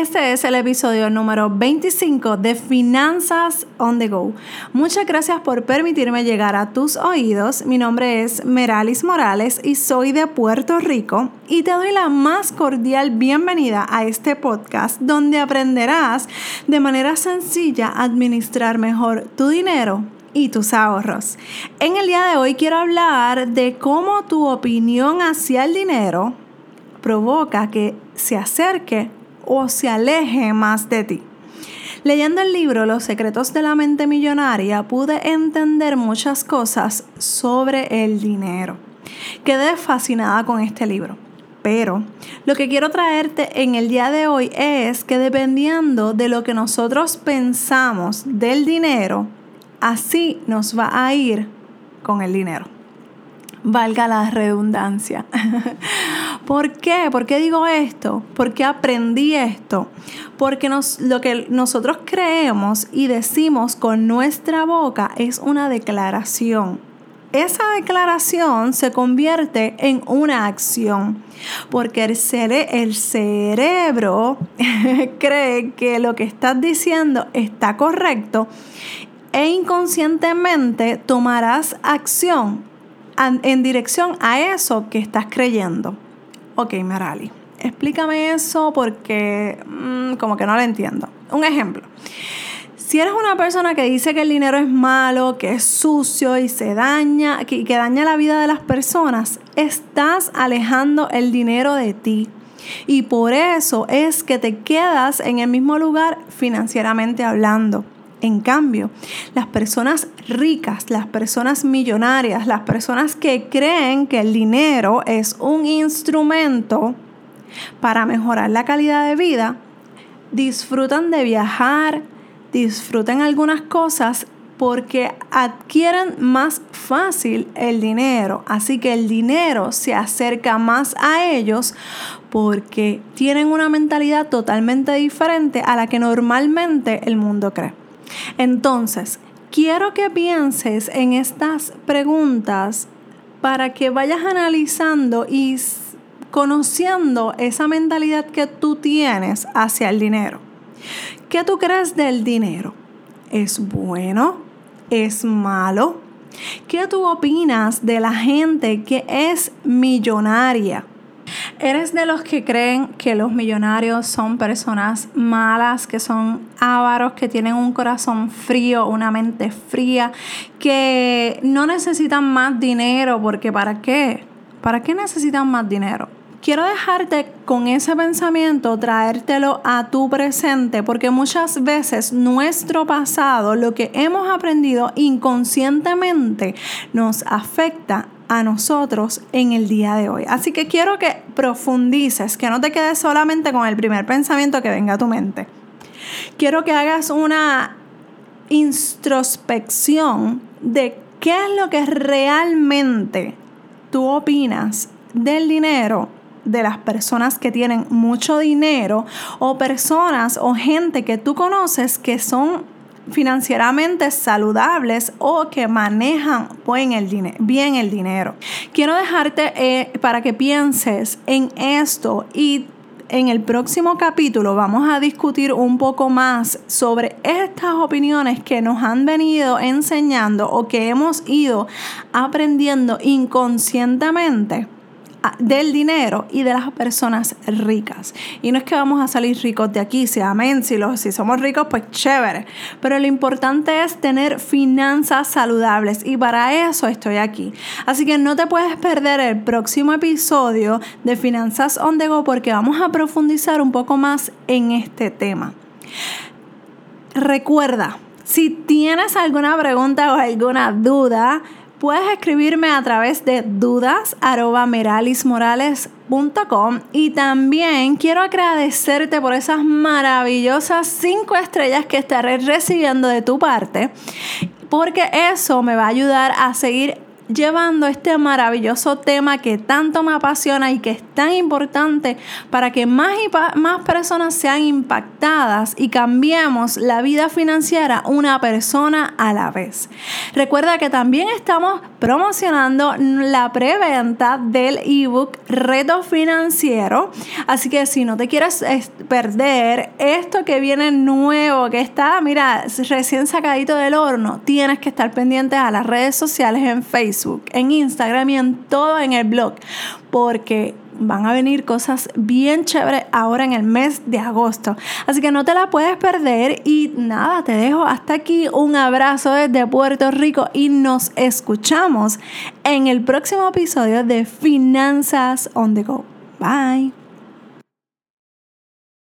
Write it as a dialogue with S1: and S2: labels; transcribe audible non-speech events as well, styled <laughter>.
S1: Este es el episodio número 25 de Finanzas on the Go. Muchas gracias por permitirme llegar a tus oídos. Mi nombre es Meralis Morales y soy de Puerto Rico y te doy la más cordial bienvenida a este podcast donde aprenderás de manera sencilla a administrar mejor tu dinero y tus ahorros. En el día de hoy quiero hablar de cómo tu opinión hacia el dinero provoca que se acerque o se aleje más de ti. Leyendo el libro Los secretos de la mente millonaria pude entender muchas cosas sobre el dinero. Quedé fascinada con este libro. Pero lo que quiero traerte en el día de hoy es que dependiendo de lo que nosotros pensamos del dinero, así nos va a ir con el dinero valga la redundancia. <laughs> ¿Por qué? ¿Por qué digo esto? ¿Por qué aprendí esto? Porque lo que nosotros creemos y decimos con nuestra boca es una declaración. Esa declaración se convierte en una acción, porque el, el cerebro <laughs> cree que lo que estás diciendo está correcto e inconscientemente tomarás acción en dirección a eso que estás creyendo. Ok, Merali, explícame eso porque mm, como que no lo entiendo. Un ejemplo. Si eres una persona que dice que el dinero es malo, que es sucio y se daña, que, que daña la vida de las personas, estás alejando el dinero de ti. Y por eso es que te quedas en el mismo lugar financieramente hablando. En cambio, las personas ricas, las personas millonarias, las personas que creen que el dinero es un instrumento para mejorar la calidad de vida, disfrutan de viajar, disfrutan algunas cosas porque adquieren más fácil el dinero. Así que el dinero se acerca más a ellos porque tienen una mentalidad totalmente diferente a la que normalmente el mundo cree. Entonces, quiero que pienses en estas preguntas para que vayas analizando y conociendo esa mentalidad que tú tienes hacia el dinero. ¿Qué tú crees del dinero? ¿Es bueno? ¿Es malo? ¿Qué tú opinas de la gente que es millonaria? ¿Eres de los que creen que los millonarios son personas malas, que son ávaros, que tienen un corazón frío, una mente fría, que no necesitan más dinero? Porque ¿para qué? ¿Para qué necesitan más dinero? Quiero dejarte con ese pensamiento, traértelo a tu presente, porque muchas veces nuestro pasado, lo que hemos aprendido inconscientemente, nos afecta a nosotros en el día de hoy. Así que quiero que profundices, que no te quedes solamente con el primer pensamiento que venga a tu mente. Quiero que hagas una introspección de qué es lo que realmente tú opinas del dinero de las personas que tienen mucho dinero o personas o gente que tú conoces que son financieramente saludables o que manejan bien el, dinero. Quiero dejarte eh, para que pienses en esto y en el próximo capítulo vamos a discutir un poco más sobre estas opiniones que nos han venido enseñando o que hemos ido aprendiendo inconscientemente del dinero y de las personas ricas. Y no es que vamos a salir ricos de aquí, si amén, si, los, si somos ricos, pues chévere. Pero lo importante es tener finanzas saludables y para eso estoy aquí. Así que no te puedes perder el próximo episodio de Finanzas on the Go porque vamos a profundizar un poco más en este tema. Recuerda, si tienes alguna pregunta o alguna duda, Puedes escribirme a través de dudas.meralismorales.com y también quiero agradecerte por esas maravillosas cinco estrellas que estaré recibiendo de tu parte, porque eso me va a ayudar a seguir llevando este maravilloso tema que tanto me apasiona y que es tan importante para que más y más personas sean impactadas y cambiemos la vida financiera una persona a la vez. Recuerda que también estamos promocionando la preventa del ebook Reto Financiero, así que si no te quieres perder esto que viene nuevo, que está, mira, recién sacadito del horno, tienes que estar pendiente a las redes sociales en Facebook, en Instagram y en todo en el blog, porque van a venir cosas bien chéveres ahora en el mes de agosto. Así que no te la puedes perder y nada, te dejo hasta aquí un abrazo desde Puerto Rico y nos escuchamos en el próximo episodio de Finanzas on the Go. Bye.